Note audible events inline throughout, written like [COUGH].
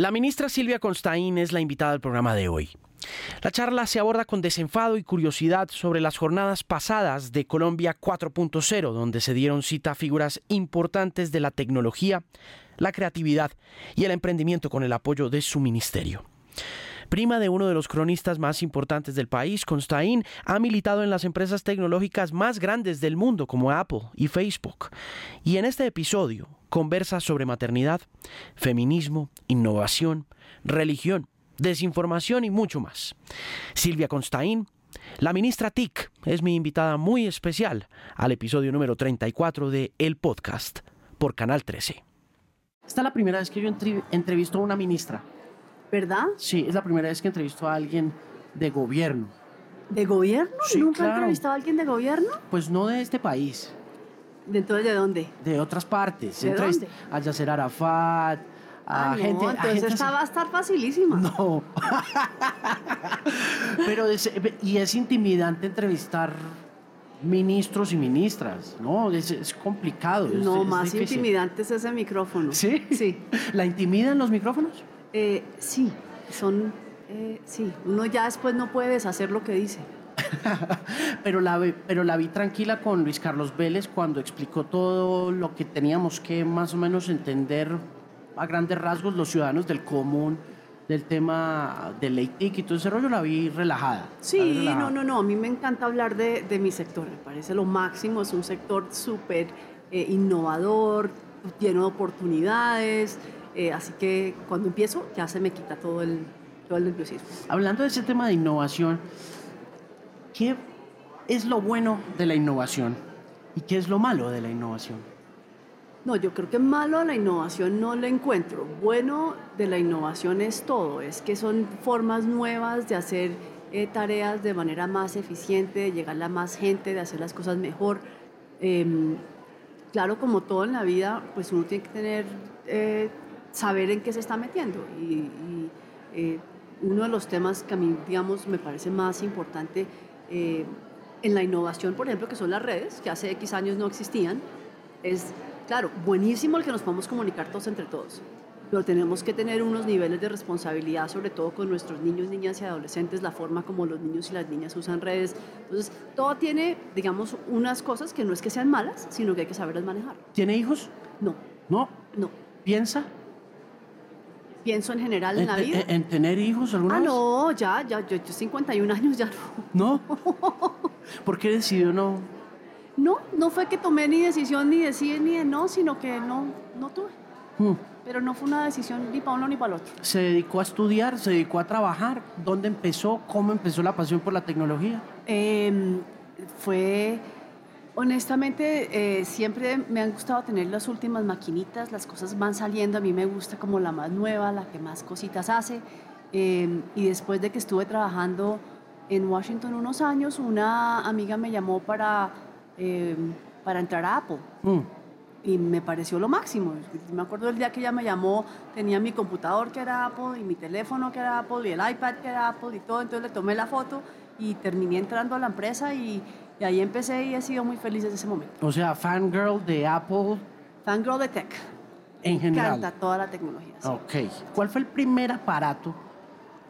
La ministra Silvia Constaín es la invitada al programa de hoy. La charla se aborda con desenfado y curiosidad sobre las jornadas pasadas de Colombia 4.0, donde se dieron cita a figuras importantes de la tecnología, la creatividad y el emprendimiento con el apoyo de su ministerio. Prima de uno de los cronistas más importantes del país, Constaín ha militado en las empresas tecnológicas más grandes del mundo como Apple y Facebook. Y en este episodio conversa sobre maternidad, feminismo, innovación, religión, desinformación y mucho más. Silvia Constaín, la ministra TIC, es mi invitada muy especial al episodio número 34 de El Podcast por Canal 13. Esta es la primera vez que yo entrevisto a una ministra. ¿Verdad? Sí, es la primera vez que entrevisto a alguien de gobierno. ¿De gobierno? Sí, ¿Nunca claro. has entrevistado a alguien de gobierno? Pues no de este país, ¿De entonces de dónde? de otras partes. ¿De Entrevist- dónde? A Yasser Arafat, a Ah, no, gente. a entonces gente esta va a estar facilísima. [LAUGHS] No. [LAUGHS] Pero es, y es intimidante entrevistar ministros y ministras, ¿no? Es, es complicado. es- No, más intimidante es ese micrófono. ¿Sí? Sí. [LAUGHS] ¿La intimidan los micrófonos? Eh, sí, son... eh, sí, uno ya después no puede deshacer lo que dice. [LAUGHS] pero, la, pero la vi tranquila con Luis Carlos Vélez cuando explicó todo lo que teníamos que más o menos entender a grandes rasgos los ciudadanos del común del tema del LATIC y todo ese rollo, la vi relajada. la vi Sí, relajada. no, no, no, a mí me encanta hablar de, de mi sector, me parece lo máximo, es un sector súper eh, innovador, lleno de oportunidades, eh, así que cuando empiezo ya se me quita todo el, todo el nerviosismo. Hablando de ese tema de innovación, ¿qué es lo bueno de la innovación y qué es lo malo de la innovación? No, yo creo que malo a la innovación no le encuentro. Bueno de la innovación es todo, es que son formas nuevas de hacer eh, tareas de manera más eficiente, de llegar a más gente, de hacer las cosas mejor. Em, claro, como todo en la vida, pues uno tiene que tener, eh, saber en qué se está metiendo. Y, y, eh, uno de los temas que a mí, digamos, me parece más importante eh, en la innovación, por ejemplo, que son las redes, que hace X años no existían, es, claro, buenísimo el que nos podamos comunicar todos entre todos, pero tenemos que tener unos niveles de responsabilidad, sobre todo con nuestros niños, niñas y adolescentes, la forma como los niños y las niñas usan redes. Entonces, todo tiene, digamos, unas cosas que no es que sean malas, sino que hay que saberlas manejar. ¿Tiene hijos? No, No. no. ¿Piensa Pienso en general en la vida. en tener hijos alguna Ah, vez? no, ya, ya, yo, yo 51 años ya no. ¿No? [LAUGHS] ¿Por qué decidió no? No, no fue que tomé ni decisión ni de sí ni de no, sino que no, no tuve. Hmm. Pero no fue una decisión ni para uno ni para el otro. ¿Se dedicó a estudiar? ¿Se dedicó a trabajar? ¿Dónde empezó? ¿Cómo empezó la pasión por la tecnología? Eh, fue, honestamente, eh, siempre me han gustado tener las últimas maquinitas, las cosas van saliendo, a mí me gusta como la más nueva, la que más cositas hace. Eh, y después de que estuve trabajando en Washington unos años, una amiga me llamó para, eh, para entrar a Apple. Hmm. y me pareció lo máximo. Me acuerdo del día que ella me llamó, tenía mi computador que era Apple y mi teléfono que era Apple y el iPad que era Apple y todo, entonces le tomé la foto y terminé entrando a la empresa y, y ahí empecé y he sido muy feliz desde ese momento. O sea, fangirl de Apple Fangirl de Tech. en Me general. encanta toda la tecnología. sí. Ok. ¿Cuál fue el primer aparato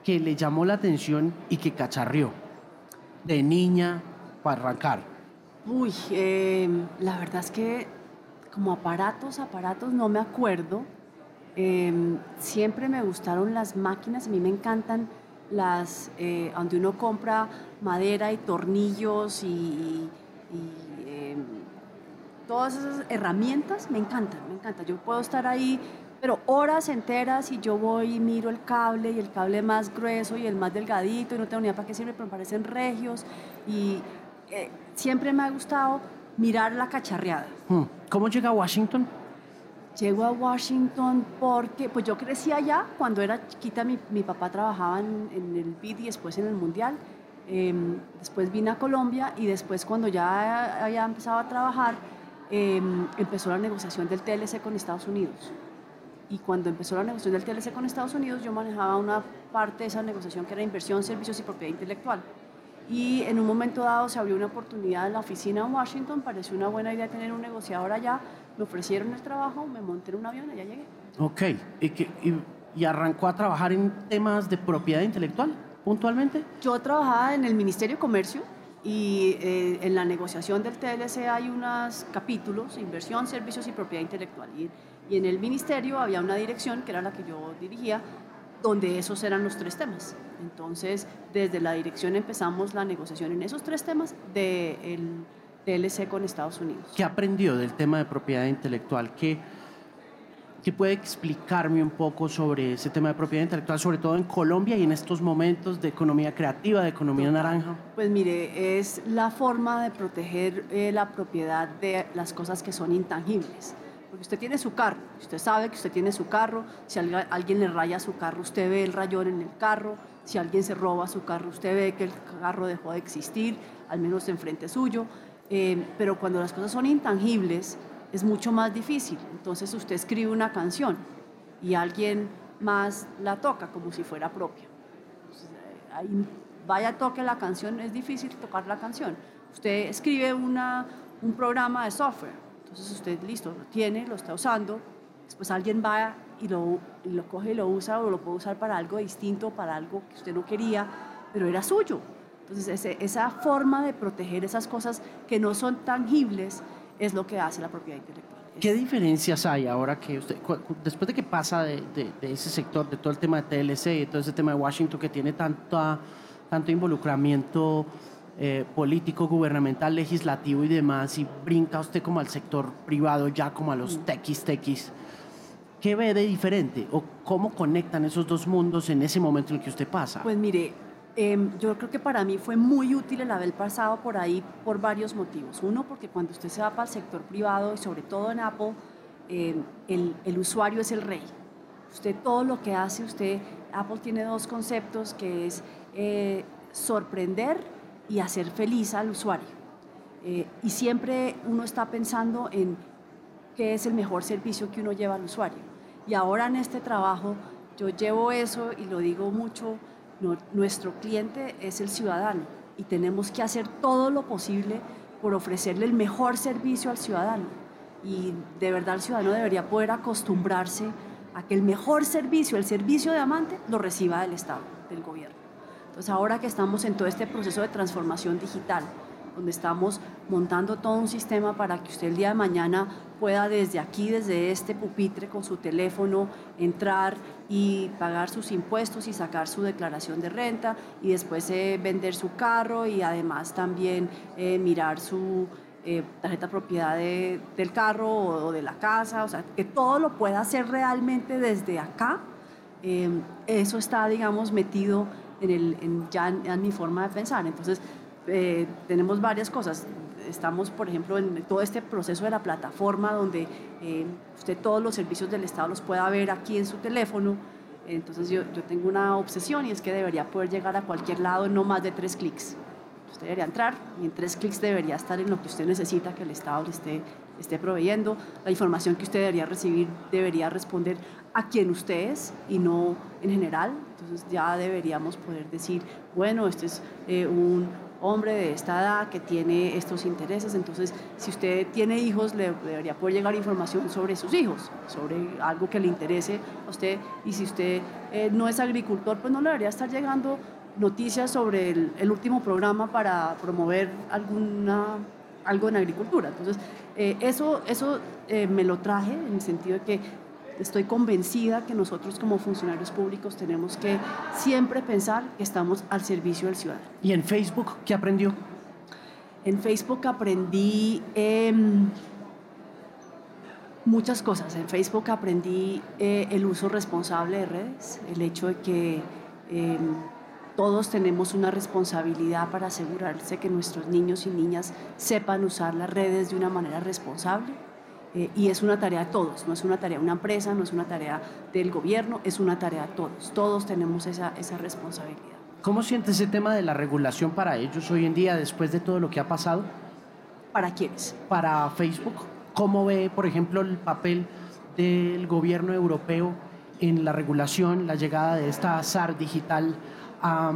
que le llamó la atención y que cacharrió? De niña para arrancar. Uy, eh, la verdad es que como aparatos, aparatos no me acuerdo. Eh, siempre me gustaron las máquinas, a mí me encantan las eh, donde uno compra madera y tornillos y, eh, todas esas herramientas, me encantan, me encantan. Yo puedo estar ahí, pero horas enteras y yo voy y miro el cable y el cable más grueso y el más delgadito y no tengo ni idea para qué sirve, pero me parecen regios y eh, siempre me ha gustado mirar la cacharreada. Hmm. ¿Cómo llega a Washington? Llego a Washington porque, pues yo crecí allá, cuando era chiquita mi, mi papá trabajaba en, en el BID y después en el Mundial. Eh, después vine a Colombia y después cuando ya había empezado a trabajar, eh, empezó la negociación del TLC con Estados Unidos. Y cuando empezó la negociación del TLC con Estados Unidos, yo manejaba una parte de esa negociación que era inversión, servicios y propiedad intelectual. Y en un momento dado se abrió una oportunidad en la oficina en Washington, pareció una buena idea tener un negociador allá, me ofrecieron el trabajo, me monté en un avión y ya llegué. Ok. ¿Y, qué- y y arrancó a trabajar en temas de propiedad intelectual puntualmente? Yo trabajaba en el Ministerio de Comercio y eh, en la negociación del TLC hay unos capítulos, inversión, servicios y propiedad intelectual. Y, y en el ministerio había una dirección, que era la que yo dirigía, donde esos eran los tres temas. Entonces, desde la dirección empezamos la negociación en esos tres temas del TLC con Estados Unidos. ¿Qué aprendió del tema de propiedad intelectual? ¿Qué, ¿Qué puede explicarme un poco sobre ese tema de propiedad intelectual, sobre todo en Colombia y en estos momentos de economía creativa, de economía naranja? Pues mire, es la forma de proteger eh, la propiedad de las cosas que son intangibles. Porque usted tiene su carro, usted sabe que usted tiene su carro, si alguien le raya su carro, usted ve el rayón en el carro, si alguien se roba su carro, usted ve que el carro dejó de existir, al menos enfrente suyo. Eh, pero cuando las cosas son intangibles, es mucho más difícil. Entonces usted escribe una canción y alguien más la toca como si fuera propia. Eh, ahí, vaya, toque la canción, es difícil tocar la canción. Usted escribe una, un programa de software entonces usted, listo, lo tiene, lo está usando, después alguien va y lo, lo coge y lo usa o lo puede usar para algo distinto, para algo que usted no quería, pero era suyo. Entonces esa forma de proteger esas cosas que no son tangibles es lo que hace la propiedad intelectual. ¿Qué diferencias hay ahora que usted, después de que pasa de, de, ese sector, de todo el tema de TLC y todo ese tema de Washington que tiene tanta, tanto involucramiento eh, político, gubernamental, legislativo y demás, y brinca usted como al sector privado, ya como a los mm. tequis, tequis, ¿qué ve de diferente? ¿O cómo conectan esos dos mundos en ese momento en el que usted pasa? Pues mire, em, yo creo que para mí fue muy útil el haber pasado por ahí por varios motivos. Uno, porque cuando usted se va para el sector privado y sobre todo en Apple, em, el, el, usuario es el rey. Usted todo lo que hace, usted, Apple tiene dos conceptos que es eh, sorprender y hacer feliz al usuario. Eh, y siempre uno está pensando en qué es el mejor servicio que uno lleva al usuario. Y ahora en este trabajo yo llevo eso y lo digo mucho, nuestro cliente es el ciudadano y tenemos que hacer todo lo posible por ofrecerle el mejor servicio al ciudadano. Y de verdad el ciudadano debería poder acostumbrarse a que el mejor servicio, el servicio de amante, lo reciba del Estado, del gobierno. Entonces ahora que estamos en todo este proceso de transformación digital, donde estamos montando todo un sistema para que usted el día de mañana pueda desde aquí, desde este pupitre con su teléfono, entrar y pagar sus impuestos y sacar su declaración de renta y después eh, vender su carro y además también eh, mirar su eh, tarjeta propiedad del carro o, de la casa, o sea, que todo lo pueda hacer realmente desde acá. eso está, digamos, metido en el, ya en, mi forma de pensar. Entonces, eh, tenemos varias cosas. Estamos, por ejemplo, en todo este proceso de la plataforma donde eh, usted todos los servicios del Estado los pueda ver aquí en su teléfono. Entonces yo, yo, tengo una obsesión y es que debería poder llegar a cualquier lado en no más de tres clics. Usted debería entrar y en tres clics debería estar en lo que usted necesita que el Estado le esté, esté proveyendo. La información que usted debería recibir debería responder a quien usted es y no en general. Entonces ya deberíamos poder decir, bueno, este es eh, un hombre de esta edad que tiene estos intereses, entonces si usted tiene hijos, le debería poder llegar información sobre sus hijos, sobre algo que le interese a usted, y si usted eh, no es agricultor, pues no le debería estar llegando noticias sobre el, último programa para promover alguna, algo en agricultura. Entonces, eh, eso, eso me lo traje en el sentido de que estoy convencida que nosotros como funcionarios públicos tenemos que siempre pensar que estamos al servicio del ciudadano. ¿Y en Facebook qué aprendió? En Facebook aprendí em, muchas cosas. En Facebook aprendí eh, el uso responsable de redes, el hecho de que em, todos tenemos una responsabilidad para asegurarse que nuestros niños y niñas sepan usar las redes de una manera responsable eh, y es una tarea de todos, no es una tarea de una empresa, no es una tarea del gobierno, es una tarea de todos. Todos tenemos esa, esa responsabilidad. ¿Cómo siente ese tema de la regulación para ellos hoy en día después de todo lo que ha pasado? ¿Para quiénes? Para Facebook. ¿Cómo ve, por ejemplo, el papel del gobierno europeo en la regulación, la llegada de esta SAR digital a,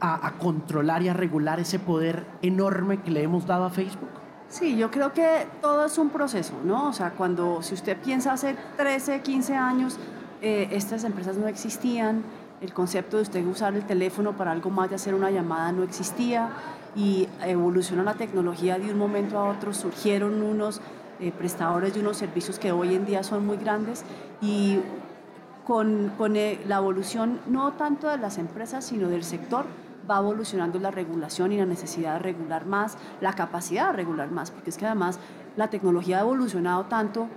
a controlar y a regular ese poder enorme que le hemos dado a Facebook? Sí, yo creo que todo es un proceso, ¿no? O sea, cuando, si usted piensa hace 13, 15 años, eh, estas empresas no existían, el concepto de usted usar el teléfono para algo más de hacer una llamada no existía y evolucionó la tecnología de un momento a otro, surgieron unos eh, prestadores de unos servicios que hoy en día son muy grandes y con, con eh, la evolución no tanto de las empresas, sino del sector, va evolucionando la regulación y la necesidad de regular más, la capacidad de regular más, porque es que además la tecnología ha evolucionado tanto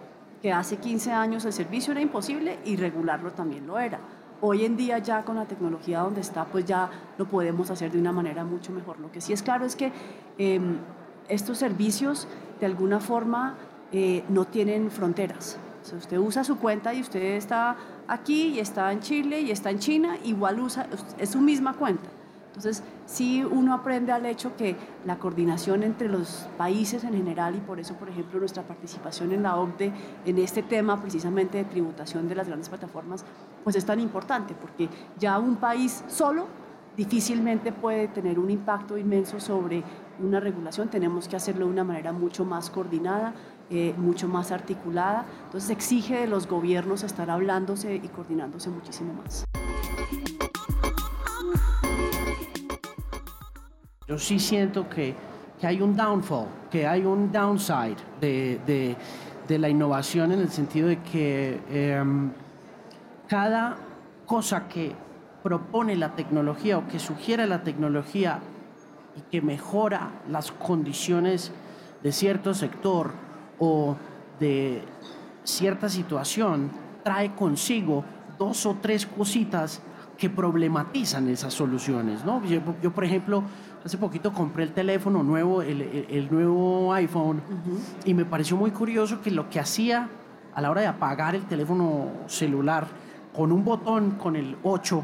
que hace 15 años el servicio era imposible y regularlo también lo era. Hoy en día ya con la tecnología donde está, pues ya lo podemos hacer de una manera mucho mejor. Lo que sí es claro es que em, estos servicios de alguna forma eh, no tienen fronteras. Si usted usa su cuenta y usted está aquí y está en Chile y está en China, igual usa, es su misma cuenta. Entonces, sí uno aprende al hecho que la coordinación entre los países en general y por eso, por ejemplo, nuestra participación en la OCDE en este tema precisamente de tributación de las grandes plataformas, pues es tan importante, porque ya un país solo difícilmente puede tener un impacto inmenso sobre una regulación, tenemos que hacerlo de una manera mucho más coordinada, eh, mucho más articulada, entonces exige de los gobiernos estar hablándose y coordinándose muchísimo más. Yo sí siento que, que hay un downfall, que hay un downside de, de, la innovación en el sentido de que em, cada cosa que propone la tecnología o que sugiere la tecnología y que mejora las condiciones de cierto sector o de cierta situación trae consigo dos o tres cositas que problematizan esas soluciones. ¿no? Yo, yo por ejemplo, hace poquito compré el teléfono nuevo, el, el, nuevo iPhone, y me pareció muy curioso que lo que hacía a la hora de apagar el teléfono celular con un botón, con el 8,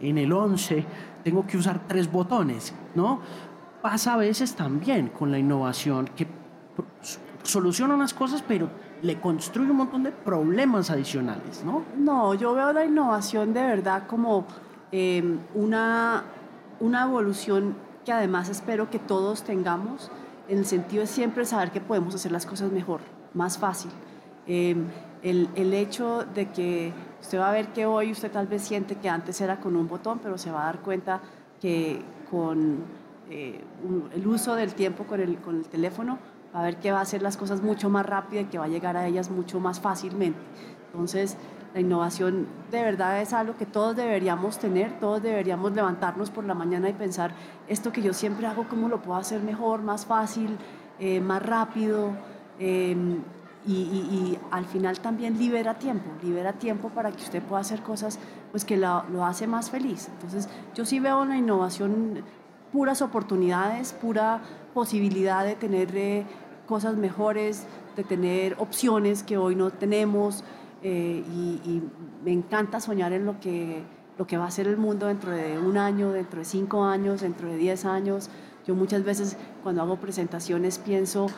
en el 11, tengo que usar tres botones, ¿no? Pasa a veces también con la innovación, que soluciona unas cosas, pero le construye un montón de problemas adicionales, ¿no? No, yo veo la innovación de verdad como eh, una, una evolución que además espero que todos tengamos, en el sentido de siempre saber que podemos hacer las cosas mejor, más fácil. Em, el, el, hecho de que usted va a ver que hoy usted tal vez siente que antes era con un botón, pero se va a dar cuenta que con eh, el uso del tiempo con el, con el teléfono a ver que va a hacer las cosas mucho más rápido y que va a llegar a ellas mucho más fácilmente. Entonces, la innovación de verdad es algo que todos deberíamos tener, todos deberíamos levantarnos por la mañana y pensar, esto que yo siempre hago, ¿cómo lo puedo hacer mejor, más fácil, eh, más rápido? Em, y, al final también libera tiempo, libera tiempo para que usted pueda hacer cosas pues, que lo, lo hace más feliz. Entonces, yo sí veo en la innovación puras oportunidades, pura posibilidad de tener eh, cosas mejores, de tener opciones que hoy no tenemos. Eh, y, me encanta soñar en lo que, lo que va a ser el mundo dentro de un año, dentro de cinco años, dentro de diez años. Yo muchas veces cuando hago presentaciones pienso,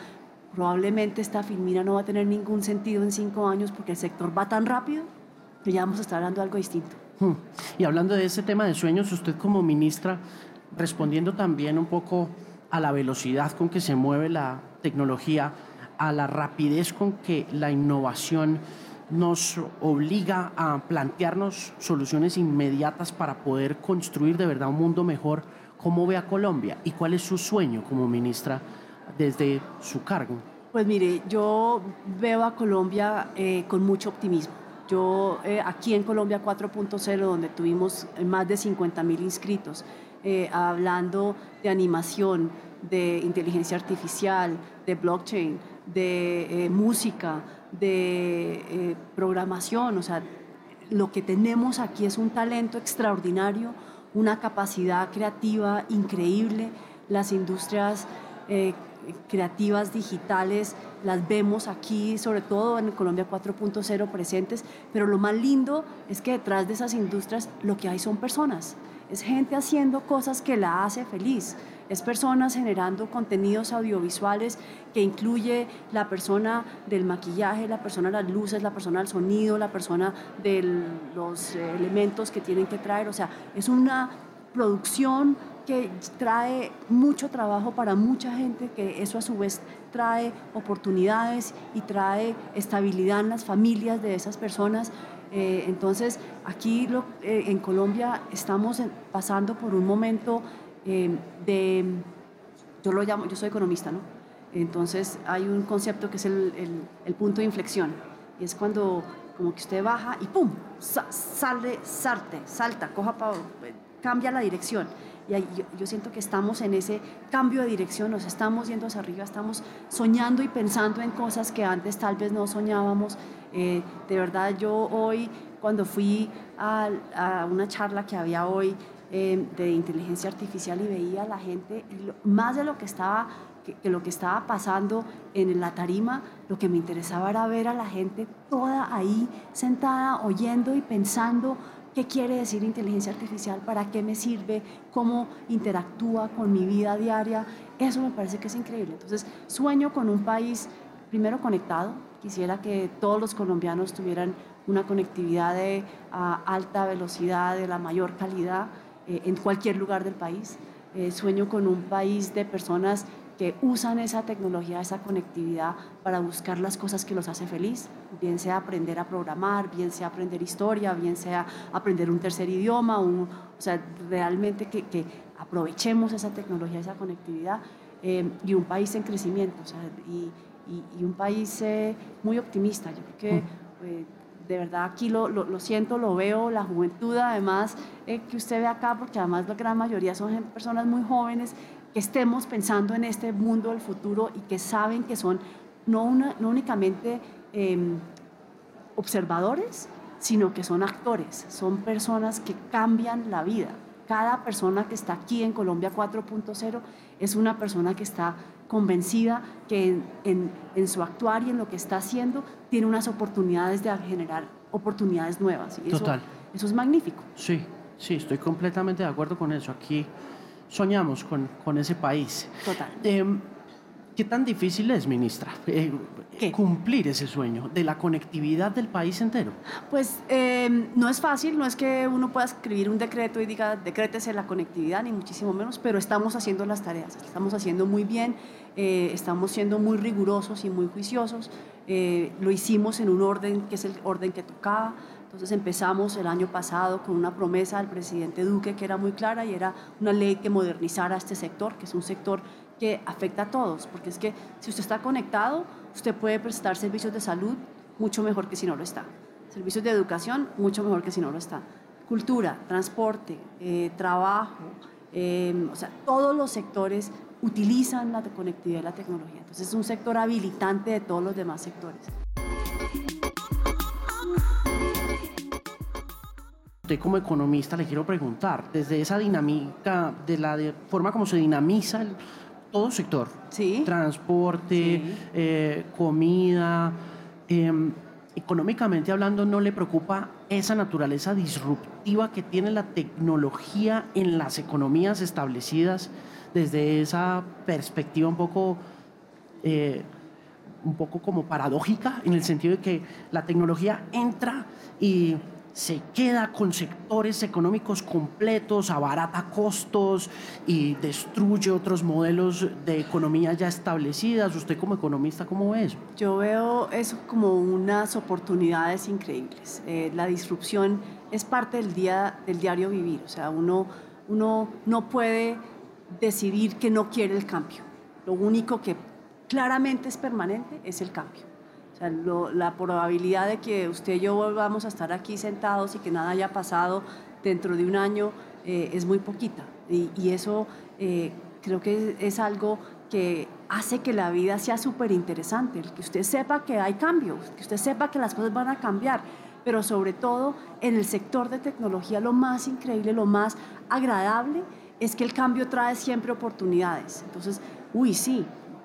probablemente esta filmina no va a tener ningún sentido en cinco años porque el sector va tan rápido que ya vamos a estar hablando de algo distinto. Hmm. Y hablando de ese tema de sueños, usted como ministra, respondiendo también un poco a la velocidad con que se mueve la tecnología, a la rapidez con que la innovación nos obliga a plantearnos soluciones inmediatas para poder construir de verdad un mundo mejor. ¿Cómo ve a Colombia y cuál es su sueño como ministra desde su cargo? Pues mire, yo veo a Colombia eh, con mucho optimismo. Yo eh, aquí en Colombia 4.0, donde tuvimos más de 50 mil inscritos, eh, hablando de animación, de inteligencia artificial, de blockchain, de música, de eh, programación, o sea, lo que tenemos aquí es un talento extraordinario, una capacidad creativa increíble, las industrias eh, creativas digitales las vemos aquí, sobre todo en Colombia 4.0 presentes, pero lo más lindo es que detrás de esas industrias lo que hay son personas, es gente haciendo cosas que la hace feliz es personas generando contenidos audiovisuales que incluye la persona del maquillaje, la persona de las luces, la persona del sonido, la persona de los elementos que tienen que traer. O sea, es una producción que trae mucho trabajo para mucha gente, que eso a su vez trae oportunidades y trae estabilidad en las familias de esas personas. Eh, entonces, aquí eh, en Colombia estamos pasando por un momento de, yo lo llamo, yo soy economista, ¿no? Entonces hay un concepto que es el, el, punto de inflexión, y es cuando como que usted baja y ¡pum! sale, salte, salta, coja, cambia la dirección. Y yo, siento que estamos en ese cambio de dirección, nos estamos yendo hacia arriba, estamos soñando y pensando en cosas que antes tal vez no soñábamos. Eh, de verdad, yo hoy, cuando fui a, una charla que había hoy eh, de inteligencia artificial y veía a la gente, más de lo que estaba que, lo que estaba pasando en la tarima, lo que me interesaba era ver a la gente toda ahí sentada, oyendo y pensando qué quiere decir inteligencia artificial, para qué me sirve, cómo interactúa con mi vida diaria. Eso me parece que es increíble. Entonces, sueño con un país primero conectado. Quisiera que todos los colombianos tuvieran una conectividad de alta velocidad, de la mayor calidad eh, en cualquier lugar del país. Eh, sueño con un país de personas que usan esa tecnología, esa conectividad para buscar las cosas que los hace feliz, bien sea aprender a programar, bien sea aprender historia, bien sea aprender un tercer idioma, o sea, realmente que, que, aprovechemos esa tecnología, esa conectividad eh, y un país en crecimiento, o sea, y, y, un país eh, muy optimista. Yo creo que mm. eh, de verdad aquí lo, lo, lo, siento, lo veo, la juventud además que usted ve acá, porque además la gran mayoría son personas muy jóvenes que estemos pensando en este mundo del futuro y que saben que son no, no únicamente em, observadores, sino que son actores, son personas que cambian la vida. Cada persona que está aquí en Colombia 4.0 es una persona que está convencida que en, en, su actuar y en lo que está haciendo tiene unas oportunidades de generar oportunidades nuevas. Y Total. Eso es magnífico. Sí, sí, estoy completamente de acuerdo con eso. Aquí soñamos con, con ese país. Total. Em, ¿Qué tan difícil es, ministra, eh, cumplir ese sueño de la conectividad del país entero? Pues em, no es fácil, no es que uno pueda escribir un decreto y diga decrétese la conectividad, ni muchísimo menos, pero estamos haciendo las tareas, estamos haciendo muy bien, eh, estamos siendo muy rigurosos y muy juiciosos, eh, lo hicimos en un orden que es el orden que tocaba, entonces empezamos el año pasado con una promesa del presidente Duque que era muy clara y era una ley que modernizara este sector, que es un sector que afecta a todos, porque es que si usted está conectado, usted puede prestar servicios de salud mucho mejor que si no lo está. Servicios de educación mucho mejor que si no lo está. Cultura, transporte, eh, trabajo, eh, o sea, todos los sectores utilizan la conectividad y la tecnología. Entonces es un sector habilitante de todos los demás sectores. usted como economista le quiero preguntar, desde esa dinámica, de la forma como se dinamiza el, todo sector, ¿Sí? transporte, eh, comida, em, económicamente hablando, ¿no le preocupa esa naturaleza disruptiva que tiene la tecnología en las economías establecidas desde esa perspectiva un poco... Eh, un poco como paradójica en el sentido de que la tecnología entra y se queda con sectores económicos completos, abarata costos y destruye otros modelos de economía ya establecidas. ¿Usted como economista cómo ve eso? Yo veo eso como unas oportunidades increíbles. Eh, la disrupción es parte del, día, del diario vivir. O sea, uno, uno no puede decidir que no quiere el cambio. Lo único que claramente es permanente es el cambio la probabilidad de que usted y yo volvamos a estar aquí sentados y que nada haya pasado dentro de un año eh, es muy poquita. Y, eso eh, creo que es, algo que hace que la vida sea súper interesante, que usted sepa que hay cambios, que usted sepa que las cosas van a cambiar, pero sobre todo en el sector de tecnología lo más increíble, lo más agradable es que el cambio trae siempre oportunidades. Entonces, uy, sí.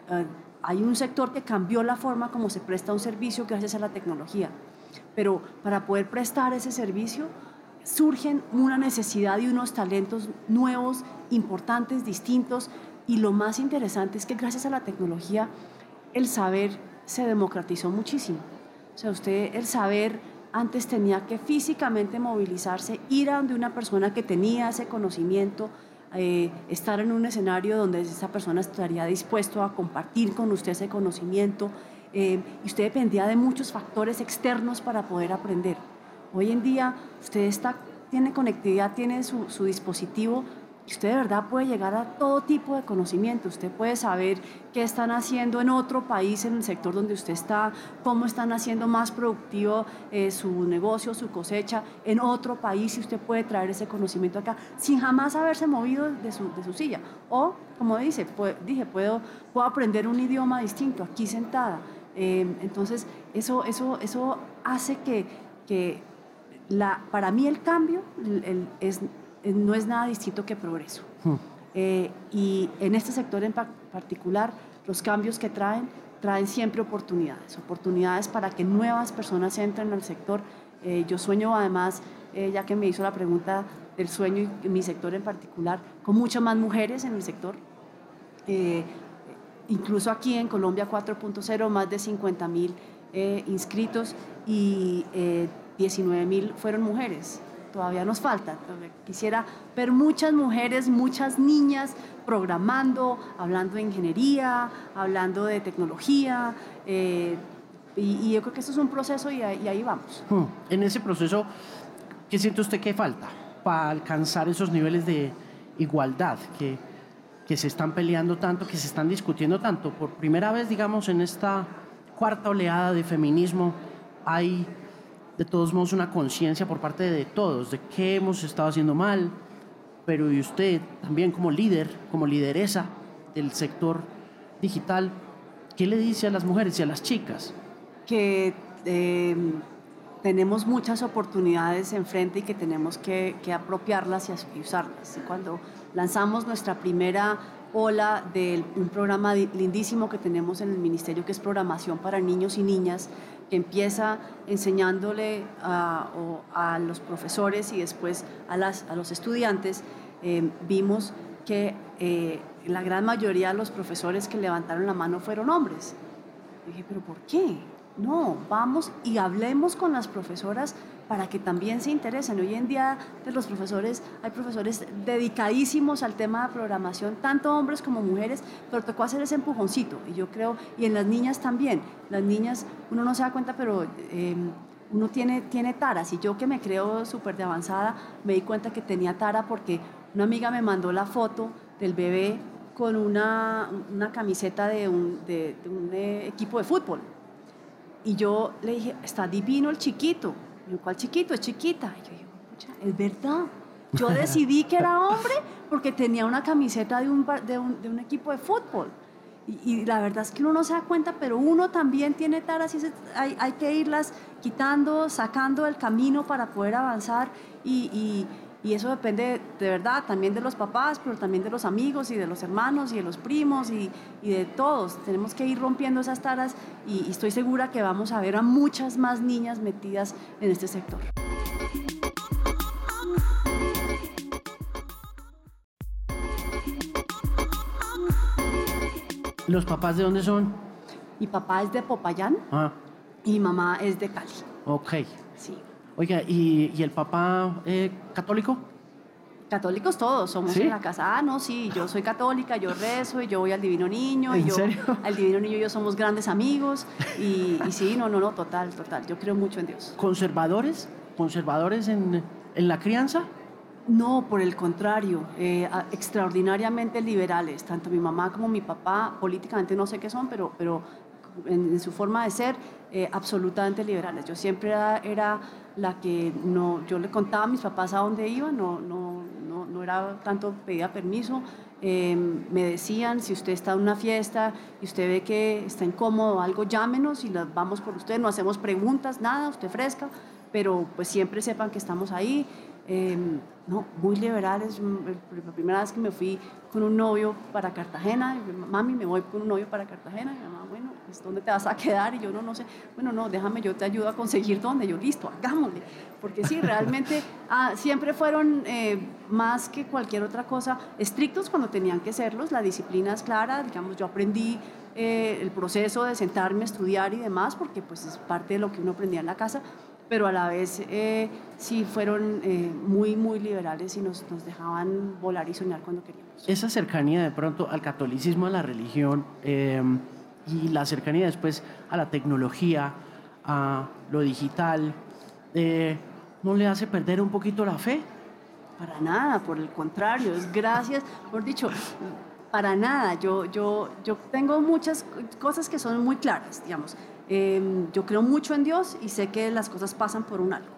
Eh, hay un sector que cambió la forma como se presta un servicio gracias a la tecnología, pero para poder prestar ese servicio surgen una necesidad y unos talentos nuevos, importantes, distintos, y lo más interesante es que gracias a la tecnología el saber se democratizó muchísimo. O sea, usted el saber antes tenía que físicamente movilizarse, ir a donde una persona que tenía ese conocimiento, eh, estar en un escenario donde esa persona estaría dispuesto a compartir con usted ese conocimiento eh, y usted dependía de muchos factores externos para poder aprender. Hoy en día usted está, tiene conectividad, tiene su, su dispositivo usted de verdad puede llegar a todo tipo de conocimiento. Usted puede saber qué están haciendo en otro país, en el sector donde usted está, cómo están haciendo más productivo eh, su negocio, su cosecha en otro país y usted puede traer ese conocimiento acá sin jamás haberse movido de su, de su silla. O, como dice, dije, puedo, puedo aprender un idioma distinto aquí sentada. Eh, entonces, eso, eso, eso hace que, que la, para mí el cambio es no es nada distinto que progreso. Hmm. Eh, y en este sector en particular, los cambios que traen, traen siempre oportunidades, oportunidades para que nuevas personas entren al sector. Eh, yo sueño además, ya que me hizo la pregunta del sueño y mi sector en particular, con muchas más mujeres en el sector. incluso aquí en Colombia 4.0, más de 50 mil inscritos y 19 mil fueron mujeres todavía nos falta. Quisiera ver muchas mujeres, muchas niñas programando, hablando de ingeniería, hablando de tecnología. Eh, y, yo creo que eso es un proceso y, ahí vamos. Hmm. En ese proceso, ¿qué siente usted que falta para alcanzar esos niveles de igualdad que, que se están peleando tanto, que se están discutiendo tanto? Por primera vez, digamos, en esta cuarta oleada de feminismo, hay de todos modos una conciencia por parte de todos de qué hemos estado haciendo mal, pero y usted también como líder, como lideresa del sector digital, ¿qué le dice a las mujeres y a las chicas? Que eh, tenemos muchas oportunidades enfrente y que tenemos que, apropiarlas y usarlas. cuando lanzamos nuestra primera ola de un programa lindísimo que tenemos en el ministerio que es programación para niños y niñas, que empieza enseñándole a, los profesores y después a, los estudiantes, eh, vimos que eh, la gran mayoría de los profesores que levantaron la mano fueron hombres. dije, pero ¿por qué? No, vamos y hablemos con las profesoras para que también se interesen. Hoy en día de los profesores hay profesores dedicadísimos al tema de programación, tanto hombres como mujeres, pero tocó hacer ese empujoncito. Y yo creo, y en las niñas también, las niñas, uno no se da cuenta, pero em, uno tiene, tiene taras. Y yo que me creo súper de avanzada, me di cuenta que tenía tara porque una amiga me mandó la foto del bebé con una, una camiseta de un, de, un eh, equipo de fútbol. Y yo le dije, está divino el chiquito. Y ¿cuál chiquito? Es chiquita. Y yo digo, es verdad. Yo [LAUGHS] decidí que era hombre porque tenía una camiseta de un, de un, de un equipo de fútbol. Y, la verdad es que uno no se da cuenta, pero uno también tiene taras y hay, hay que irlas quitando, sacando del camino para poder avanzar. y, y eso depende de verdad también de los papás, pero también de los amigos y de los hermanos y de los primos y, y de todos. Tenemos que ir rompiendo esas taras y, estoy segura que vamos a ver a muchas más niñas metidas en este sector. ¿Los papás de dónde son? Mi papá es de Popayán ah. y mi mamá es de Cali. Ok. Sí. Oiga, ¿y, el papá eh, católico? Católicos todos, somos en la casa. Ah, no, sí, yo soy católica, yo rezo y yo voy al Divino Niño. ¿En y yo, serio? [LAUGHS] Al Divino Niño y yo somos grandes amigos. Y, sí, no, no, no, total, total. Yo creo mucho en Dios. ¿Conservadores? ¿Conservadores en, la crianza? No, por el contrario, eh, extraordinariamente liberales. Tanto mi mamá como mi papá, políticamente no sé qué son, pero, pero en, su forma de ser, eh, absolutamente liberales. Yo siempre era la que no, yo le contaba a mis papás a dónde iba, no, no, no, no era tanto pedía permiso. Em, me decían, si usted está en una fiesta y usted ve que está incómodo algo, llámenos y vamos por usted, no hacemos preguntas, nada, usted fresca, pero pues siempre sepan que estamos ahí. Em, no, muy liberales. La primera vez que me fui con un novio para Cartagena, mami, me voy con un novio para Cartagena, y mamá, bueno, pues ¿dónde te vas a quedar? Y yo no, no sé, bueno, no, déjame, yo te ayudo a conseguir dónde. Yo, listo, hagámosle. Porque sí, realmente [LAUGHS] ah, siempre fueron eh, más que cualquier otra cosa estrictos cuando tenían que serlos, la disciplina es clara, digamos, yo aprendí eh, el proceso de sentarme estudiar y demás, porque pues es parte de lo que uno aprendía en la casa, pero a la vez eh, sí fueron eh, muy, muy liberales y nos, nos, dejaban volar y soñar cuando queríamos. Esa cercanía de pronto al catolicismo, a la religión em, y la cercanía después a la tecnología, a lo digital, eh, ¿No le hace perder un poquito la fe? Para nada, por el contrario, es gracias, por dicho, para nada. Yo, yo, yo tengo muchas cosas que son muy claras, digamos. Em, yo creo mucho en Dios y sé que las cosas pasan por un algo.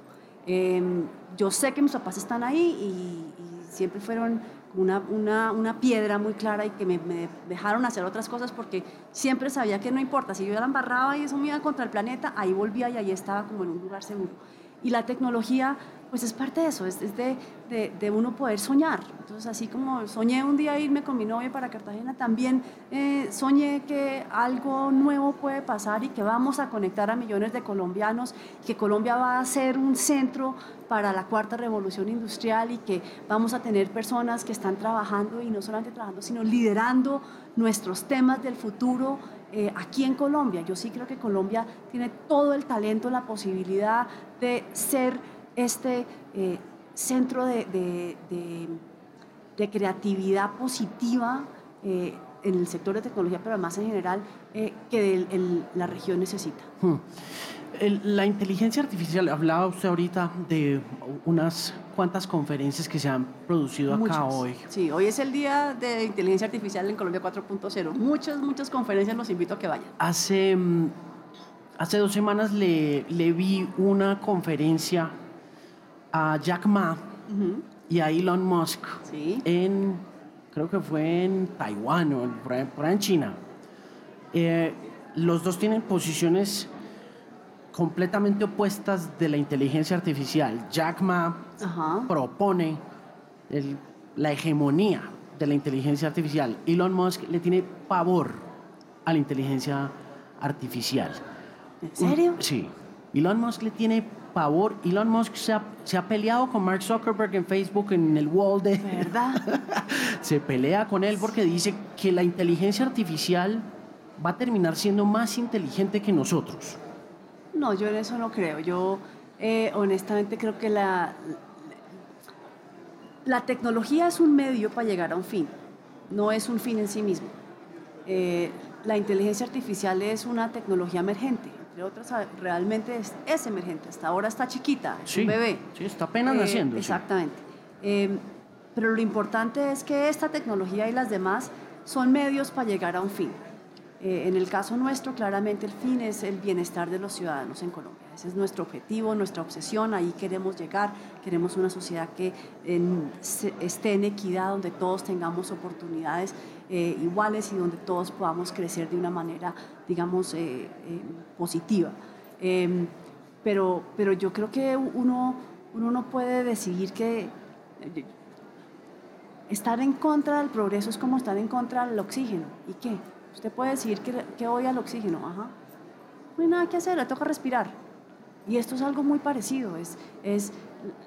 Em, yo sé que mis papás están ahí y, siempre fueron una, una, una, piedra muy clara y que me, me, dejaron hacer otras cosas porque siempre sabía que no importa, si yo la embarraba y eso me iba contra el planeta, ahí volvía y ahí estaba como en un lugar seguro. Y la tecnología pues es parte de eso, es, de, de, uno poder soñar. Entonces, así como soñé un día irme con mi novia para Cartagena, también eh, soñé que algo nuevo puede pasar y que vamos a conectar a millones de colombianos, que Colombia va a ser un centro para la cuarta revolución industrial y que vamos a tener personas que están trabajando y no solamente trabajando, sino liderando nuestros temas del futuro eh, aquí en Colombia. Yo sí creo que Colombia tiene todo el talento, la posibilidad de ser este eh, centro de, creatividad positiva eh, en el sector de tecnología, pero además en general, que la región necesita. Hmm. la inteligencia artificial, hablaba usted ahorita de unas cuantas conferencias que se han producido acá hoy. Sí, hoy es el día de inteligencia artificial en Colombia 4.0. Muchas, muchas conferencias los invito a que vayan. Hace, mm, hace dos semanas le, le vi una conferencia a Jack Ma y a Elon Musk en, creo que fue en Taiwán o por ahí, en China. Eh, los dos tienen posiciones completamente opuestas de la inteligencia artificial. Jack Ma propone la hegemonía de la inteligencia artificial. Elon Musk le tiene pavor a la inteligencia artificial. ¿En serio? Sí. Elon Musk le tiene pavor. Elon Musk se ha, peleado con Mark Zuckerberg en Facebook, en el wall de... ¿Verdad? [LAUGHS] se pelea con él porque dice que la inteligencia artificial va a terminar siendo más inteligente que nosotros. No, yo en eso no creo. Yo eh, honestamente creo que la, la tecnología es un medio para llegar a un fin, no es un fin en sí mismo. Eh, la inteligencia artificial es una tecnología emergente entre otras, realmente es, emergente. Hasta ahora está chiquita, es un bebé. Sí, está apenas eh, naciendo. Exactamente. Em, pero lo importante es que esta tecnología y las demás son medios para llegar a un fin. Eh, en el caso nuestro, claramente el fin es el bienestar de los ciudadanos en Colombia. Ese es nuestro objetivo, nuestra obsesión, ahí queremos llegar, queremos una sociedad que esté en equidad, donde todos tengamos oportunidades eh, iguales y donde todos podamos crecer de una manera, digamos, eh, positiva. Em, pero, pero yo creo que uno, uno no puede decidir que estar en contra del progreso es como estar en contra del oxígeno. ¿Y qué? Usted puede decidir que, que odia al oxígeno, ajá. No hay nada que hacer, le toca respirar. Y esto es algo muy parecido, es, es,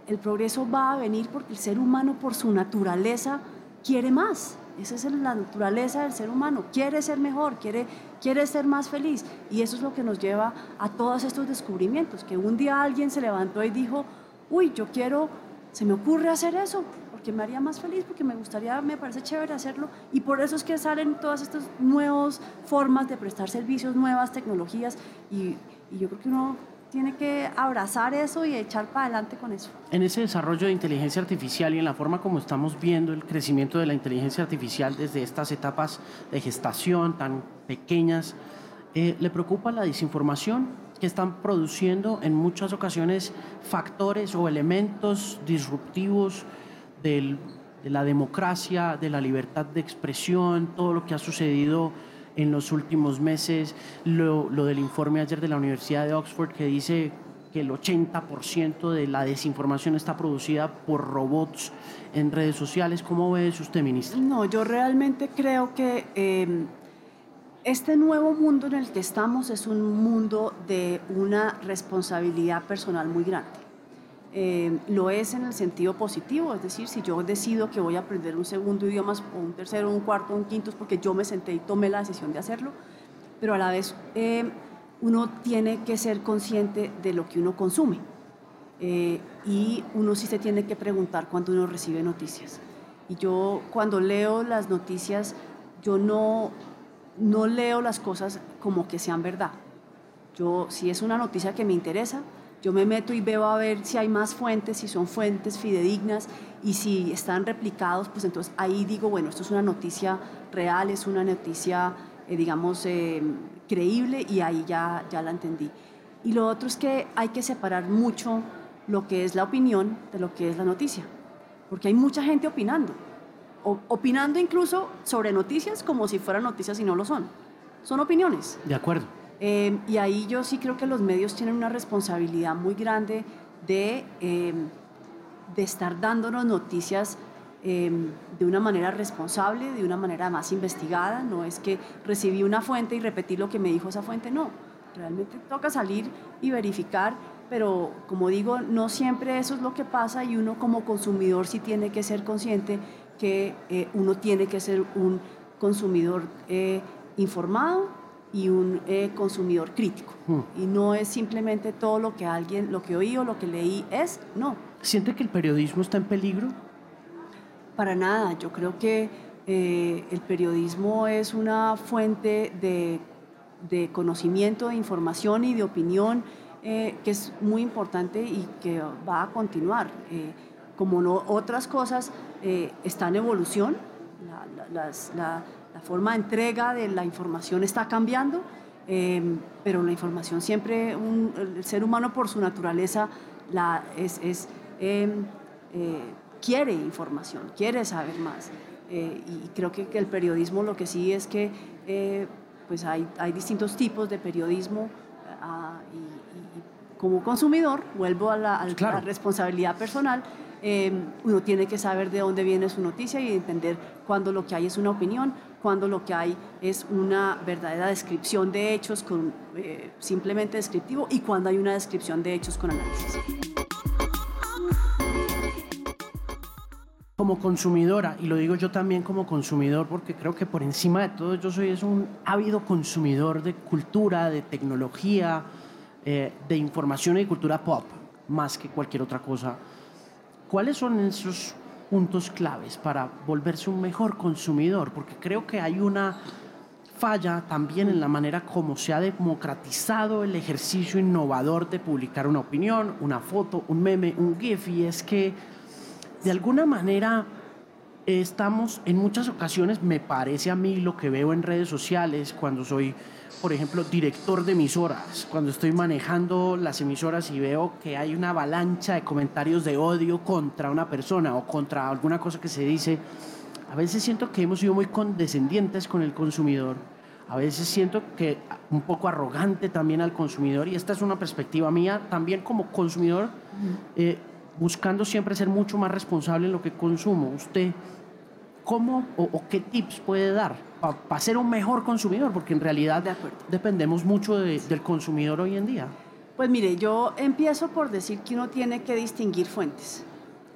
el progreso va a venir porque el ser humano por su naturaleza quiere más. Esa es la naturaleza del ser humano. Quiere ser mejor, quiere, quiere ser más feliz. Y eso es lo que nos lleva a todos estos descubrimientos. Que un día alguien se levantó y dijo, uy, yo quiero, se me ocurre hacer eso, me haría más feliz, porque me gustaría, me parece chévere hacerlo. Y por eso es que salen todas estas nuevas formas de prestar servicios, nuevas tecnologías. Y, y yo creo que uno tiene que abrazar eso y echar para adelante con eso. En ese desarrollo de inteligencia artificial y en la forma como estamos viendo el crecimiento de la inteligencia artificial desde estas etapas de gestación tan pequeñas, eh, ¿le preocupa la desinformación que están produciendo en muchas ocasiones factores o elementos disruptivos de la democracia, de la libertad de expresión, todo lo que ha sucedido? en los últimos meses, lo, del informe ayer de la Universidad de Oxford que dice que el 80% de la desinformación está producida por robots en redes sociales. ¿Cómo ve eso usted, ministra? No, yo realmente creo que em, este nuevo mundo en el que estamos es un mundo de una responsabilidad personal muy grande. Eh, lo es en el sentido positivo, es decir, si yo decido que voy a aprender un segundo idioma o un tercero, un cuarto, un quinto, es porque yo me senté y tomé la decisión de hacerlo, pero a la vez eh, uno tiene que ser consciente de lo que uno consume eh, y uno sí se tiene que preguntar cuando uno recibe noticias. Y yo cuando leo las noticias, yo no, no leo las cosas como que sean verdad. Yo, si es una noticia que me interesa, yo me meto y veo a ver si hay más fuentes, si son fuentes fidedignas y si están replicados, pues entonces ahí digo, bueno, esto es una noticia real, es una noticia, eh, digamos, eh, creíble y ahí ya, ya la entendí. Y lo otro es que hay que separar mucho lo que es la opinión de lo que es la noticia, porque hay mucha gente opinando, opinando incluso sobre noticias como si fueran noticias y no lo son. Son opiniones. De acuerdo. Eh, y ahí yo sí creo que los medios tienen una responsabilidad muy grande de, eh, de estar dándonos noticias eh, de una manera responsable, de una manera más investigada. No es que recibí una fuente y repetí lo que me dijo esa fuente, no. Realmente toca salir y verificar, pero como digo, no siempre eso es lo que pasa y uno como consumidor sí tiene que ser consciente que uno tiene que ser un consumidor informado y un eh, consumidor crítico. Hmm. Y no es simplemente todo lo que alguien, lo que oí o lo que leí es, no. ¿Siente que el periodismo está en peligro? Para nada, yo creo que eh, el periodismo es una fuente de, de, conocimiento, de información y de opinión eh, que es muy importante y que va a continuar. como no, otras cosas están en evolución, las, la, la forma de entrega de la información está cambiando, em, pero la información siempre, el ser humano por su naturaleza la, es, es em, eh, quiere información, quiere saber más. Eh, y creo que, el periodismo lo que sí es que eh, pues hay, hay, distintos tipos de periodismo ah, y, como consumidor, vuelvo a la, a la responsabilidad personal, em, uno tiene que saber de dónde viene su noticia y entender cuando lo que hay es una opinión cuando lo que hay es una verdadera descripción de hechos con, eh, simplemente descriptivo y cuando hay una descripción de hechos con análisis. Como consumidora, y lo digo yo también como consumidor, porque creo que por encima de todo yo soy es un ávido consumidor de cultura, de tecnología, eh, de información y cultura pop, más que cualquier otra cosa. ¿Cuáles son esos puntos claves para volverse un mejor consumidor, porque creo que hay una falla también en la manera como se ha democratizado el ejercicio innovador de publicar una opinión, una foto, un meme, un GIF, y es que de alguna manera estamos en muchas ocasiones, me parece a mí lo que veo en redes sociales cuando soy por ejemplo, director de emisoras, cuando estoy manejando las emisoras y veo que hay una avalancha de comentarios de odio contra una persona o contra alguna cosa que se dice, a veces siento que hemos sido muy condescendientes con el consumidor, a veces siento que un poco arrogante también al consumidor y esta es una perspectiva mía también como consumidor, eh, buscando siempre ser mucho más responsable en lo que consumo. ¿Usted cómo o qué tips puede dar? Para ser un mejor consumidor, porque en realidad dependemos mucho del consumidor hoy en día. Pues mire, yo empiezo por decir que uno tiene que distinguir fuentes.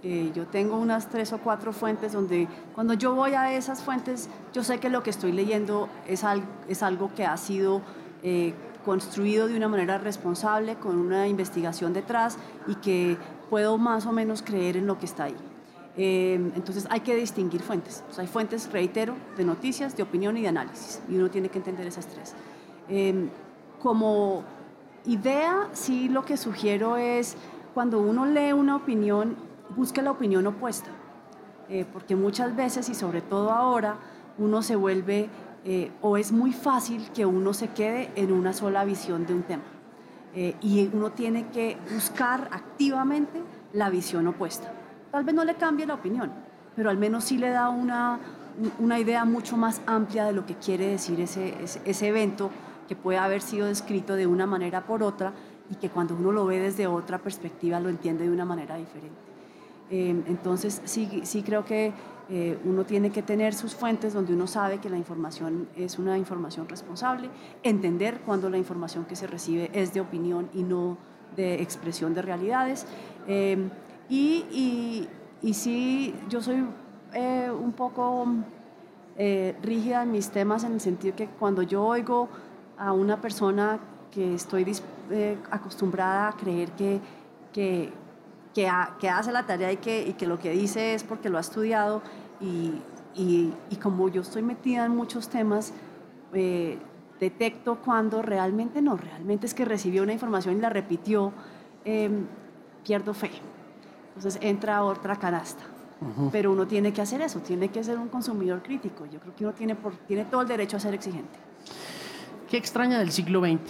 Eh, yo tengo unas tres o cuatro fuentes donde cuando yo voy a esas fuentes, yo sé que lo que estoy leyendo es, es algo que ha sido eh, construido de una manera responsable, con una investigación detrás y que puedo más o menos creer en lo que está ahí. Em, entonces hay que distinguir fuentes. hay fuentes, reitero, de noticias, de opinión y de análisis. Y uno tiene que entender esas tres. Em, como idea, sí lo que sugiero es, cuando uno lee una opinión, busque la opinión opuesta. Eh, porque muchas veces, y sobre todo ahora, uno se vuelve, eh, o es muy fácil que uno se quede en una sola visión de un tema. Eh, y uno tiene que buscar activamente la visión opuesta. Tal vez no le cambie la opinión, pero al menos sí le da una, una idea mucho más amplia de lo que quiere decir ese, ese, evento que puede haber sido descrito de una manera por otra y que cuando uno lo ve desde otra perspectiva lo entiende de una manera diferente. Eh, entonces sí, sí creo que eh, uno tiene que tener sus fuentes donde uno sabe que la información es una información responsable, entender cuando la información que se recibe es de opinión y no de expresión de realidades. Eh, y, y, sí, yo soy eh, un poco eh, rígida en mis temas en el sentido que cuando yo oigo a una persona que estoy eh, acostumbrada a creer que, que, que, hace la tarea y que, y que, lo que dice es porque lo ha estudiado y, y como yo estoy metida en muchos temas, detecto cuando realmente no, realmente es que recibió una información y la repitió em, pierdo fe. Entonces entra otra canasta. Pero uno tiene que hacer eso, tiene que ser un consumidor crítico. Yo creo que uno tiene, por, tiene todo el derecho a ser exigente. ¿Qué extraña del siglo XX?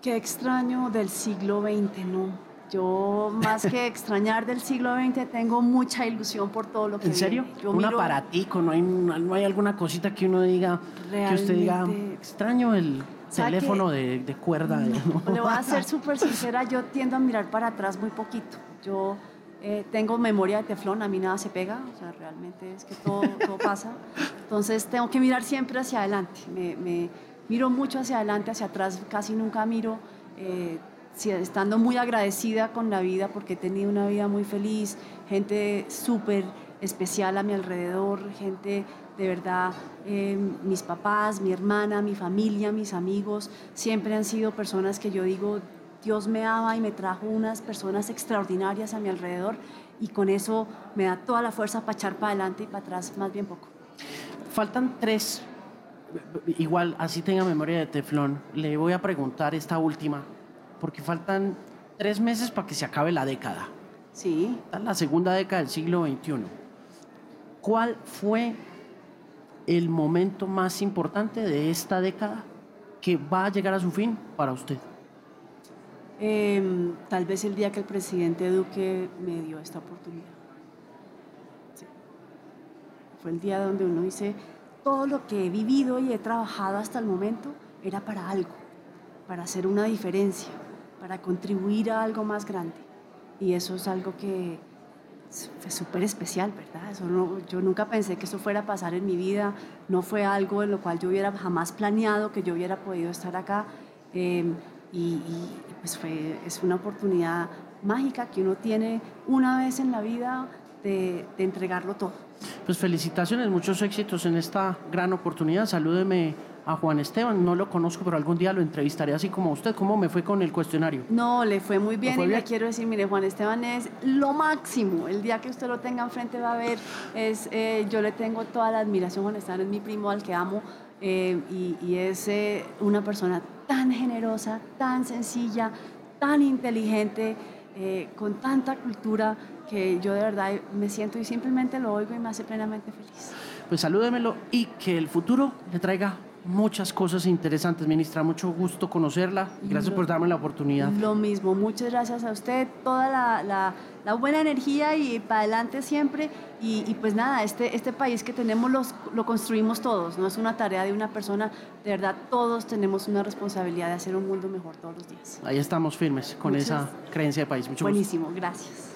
Qué extraño del siglo XX, no. Yo, más que [LAUGHS] extrañar del siglo XX, tengo mucha ilusión por todo lo que ¿En serio? Yo un aparatico, ¿no hay, no hay alguna cosita que uno diga, que usted diga, extraño el ¿Sabe teléfono de, de cuerda? ¿no? Le voy a ser [LAUGHS] súper sincera, yo tiendo a mirar para atrás muy poquito. Yo eh, tengo memoria de teflón, a mí nada se pega, o sea, realmente es que todo, todo pasa. Entonces tengo que mirar siempre hacia adelante. Me, me miro mucho hacia adelante, hacia atrás casi nunca miro. eh, estando muy agradecida con la vida porque he tenido una vida muy feliz, gente súper especial a mi alrededor, gente de verdad, eh, mis papás, mi hermana, mi familia, mis amigos, siempre han sido personas que yo digo, Dios me ama y me trajo unas personas extraordinarias a mi alrededor y con eso me da toda la fuerza para echar para adelante y para atrás más bien poco. Faltan tres, igual así tenga memoria de teflón, le voy a preguntar esta última, porque faltan tres meses para que se acabe la década. Sí, la segunda década del siglo XXI. ¿Cuál fue el momento más importante de esta década que va a llegar a su fin para usted? Em, tal vez el día que el presidente Duque me dio esta oportunidad. Fue el día donde uno dice, todo lo que he vivido y he trabajado hasta el momento era para algo, para hacer una diferencia, para contribuir a algo más grande. Y eso es algo que fue súper especial, ¿verdad? Eso no- yo nunca pensé que eso fuera a pasar en mi vida, no fue algo en lo cual yo hubiera jamás planeado que yo hubiera podido estar acá. Em, y, y, pues fue, es una oportunidad mágica que uno tiene una vez en la vida de, de entregarlo todo. Pues felicitaciones, muchos éxitos en esta gran oportunidad. Salúdeme a Juan Esteban, no lo conozco, pero algún día lo entrevistaré así como usted. ¿Cómo me fue con el cuestionario? No, le fue muy bien fue y bien? le quiero decir, mire, Juan Esteban es lo máximo. El día que usted lo tenga enfrente va a ver, es, eh, yo le tengo toda la admiración. Juan Esteban es mi primo al que amo eh, y, y es eh, una persona tan generosa, tan sencilla, tan inteligente, con tanta cultura que yo de verdad me siento y simplemente lo oigo y me hace plenamente feliz. Pues salúdemelo y que el futuro le traiga muchas cosas interesantes, ministra. Mucho gusto conocerla. Gracias por darme la oportunidad. Lo mismo, muchas gracias a usted, toda la, la- la buena energía y para adelante siempre. Y, y pues nada, este, este país que tenemos los, lo construimos todos, no es una tarea de una persona, de verdad todos tenemos una responsabilidad de hacer un mundo mejor todos los días. Ahí estamos firmes con Muchas- esa creencia de país. Mucho gusto. Buenísimo, gracias.